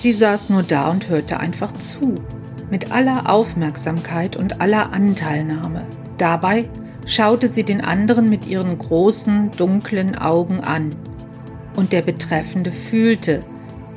Sie saß nur da und hörte einfach zu, mit aller Aufmerksamkeit und aller Anteilnahme. Dabei schaute sie den anderen mit ihren großen, dunklen Augen an. Und der Betreffende fühlte,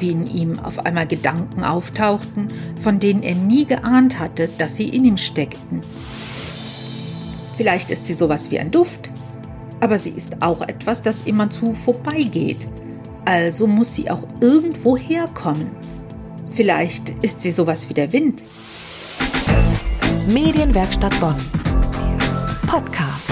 wie in ihm auf einmal Gedanken auftauchten, von denen er nie geahnt hatte, dass sie in ihm steckten. Vielleicht ist sie sowas wie ein Duft, aber sie ist auch etwas, das immerzu vorbeigeht. Also muss sie auch irgendwo herkommen. Vielleicht ist sie sowas wie der Wind. Medienwerkstatt Bonn. Podcast.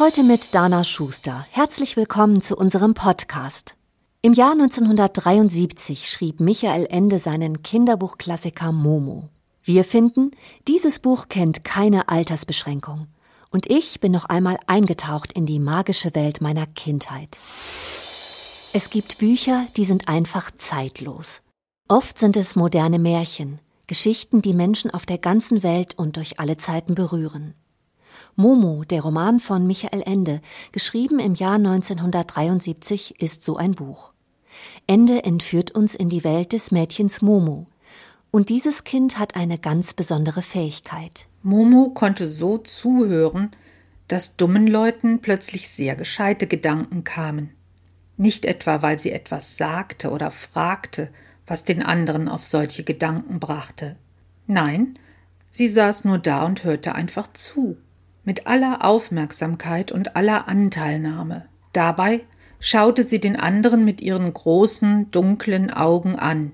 Heute mit Dana Schuster. Herzlich willkommen zu unserem Podcast. Im Jahr 1973 schrieb Michael Ende seinen Kinderbuchklassiker Momo. Wir finden, dieses Buch kennt keine Altersbeschränkung. Und ich bin noch einmal eingetaucht in die magische Welt meiner Kindheit. Es gibt Bücher, die sind einfach zeitlos. Oft sind es moderne Märchen, Geschichten, die Menschen auf der ganzen Welt und durch alle Zeiten berühren. Momo, der Roman von Michael Ende, geschrieben im Jahr 1973, ist so ein Buch. Ende entführt uns in die Welt des Mädchens Momo. Und dieses Kind hat eine ganz besondere Fähigkeit. Momo konnte so zuhören, dass dummen Leuten plötzlich sehr gescheite Gedanken kamen. Nicht etwa, weil sie etwas sagte oder fragte was den anderen auf solche Gedanken brachte. Nein, sie saß nur da und hörte einfach zu, mit aller Aufmerksamkeit und aller Anteilnahme. Dabei schaute sie den anderen mit ihren großen, dunklen Augen an,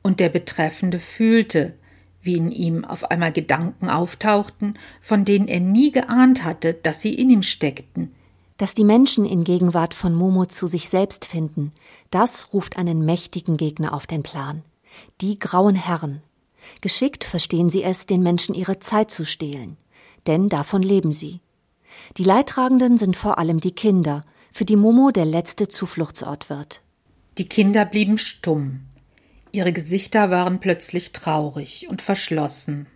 und der Betreffende fühlte, wie in ihm auf einmal Gedanken auftauchten, von denen er nie geahnt hatte, dass sie in ihm steckten, dass die Menschen in Gegenwart von Momo zu sich selbst finden, das ruft einen mächtigen Gegner auf den Plan. Die grauen Herren. Geschickt verstehen sie es, den Menschen ihre Zeit zu stehlen. Denn davon leben sie. Die Leidtragenden sind vor allem die Kinder, für die Momo der letzte Zufluchtsort wird. Die Kinder blieben stumm. Ihre Gesichter waren plötzlich traurig und verschlossen.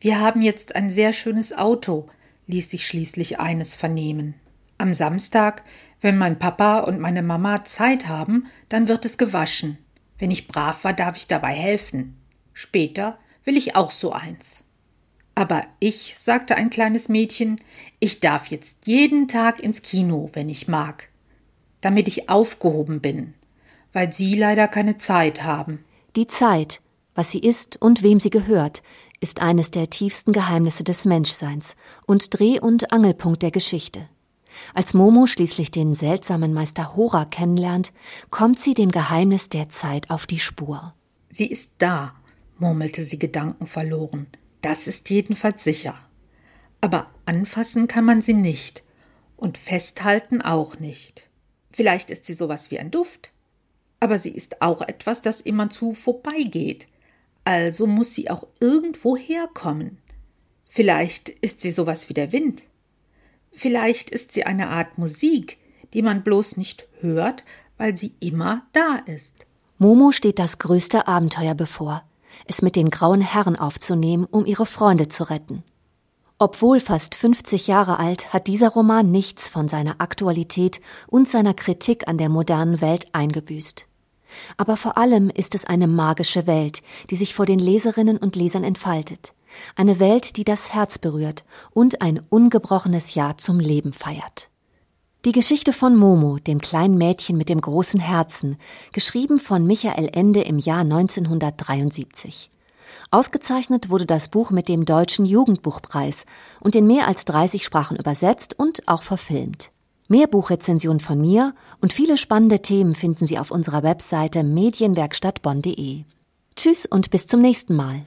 Wir haben jetzt ein sehr schönes Auto, ließ sich schließlich eines vernehmen. Am Samstag, wenn mein Papa und meine Mama Zeit haben, dann wird es gewaschen. Wenn ich brav war, darf ich dabei helfen. Später will ich auch so eins. Aber ich, sagte ein kleines Mädchen, ich darf jetzt jeden Tag ins Kino, wenn ich mag, damit ich aufgehoben bin, weil Sie leider keine Zeit haben. Die Zeit, was sie ist und wem sie gehört, ist eines der tiefsten Geheimnisse des Menschseins und Dreh- und Angelpunkt der Geschichte. Als Momo schließlich den seltsamen Meister Hora kennenlernt, kommt sie dem Geheimnis der Zeit auf die Spur. Sie ist da, murmelte sie gedankenverloren. Das ist jedenfalls sicher. Aber anfassen kann man sie nicht und festhalten auch nicht. Vielleicht ist sie sowas wie ein Duft, aber sie ist auch etwas, das immerzu vorbeigeht. Also muss sie auch irgendwo herkommen. Vielleicht ist sie sowas wie der Wind. Vielleicht ist sie eine Art Musik, die man bloß nicht hört, weil sie immer da ist. Momo steht das größte Abenteuer bevor, es mit den grauen Herren aufzunehmen, um ihre Freunde zu retten. Obwohl fast 50 Jahre alt, hat dieser Roman nichts von seiner Aktualität und seiner Kritik an der modernen Welt eingebüßt. Aber vor allem ist es eine magische Welt, die sich vor den Leserinnen und Lesern entfaltet. Eine Welt, die das Herz berührt und ein ungebrochenes Ja zum Leben feiert. Die Geschichte von Momo, dem kleinen Mädchen mit dem großen Herzen, geschrieben von Michael Ende im Jahr 1973. Ausgezeichnet wurde das Buch mit dem Deutschen Jugendbuchpreis und in mehr als 30 Sprachen übersetzt und auch verfilmt. Mehr Buchrezensionen von mir und viele spannende Themen finden Sie auf unserer Webseite medienwerkstattbonn.de. Tschüss und bis zum nächsten Mal.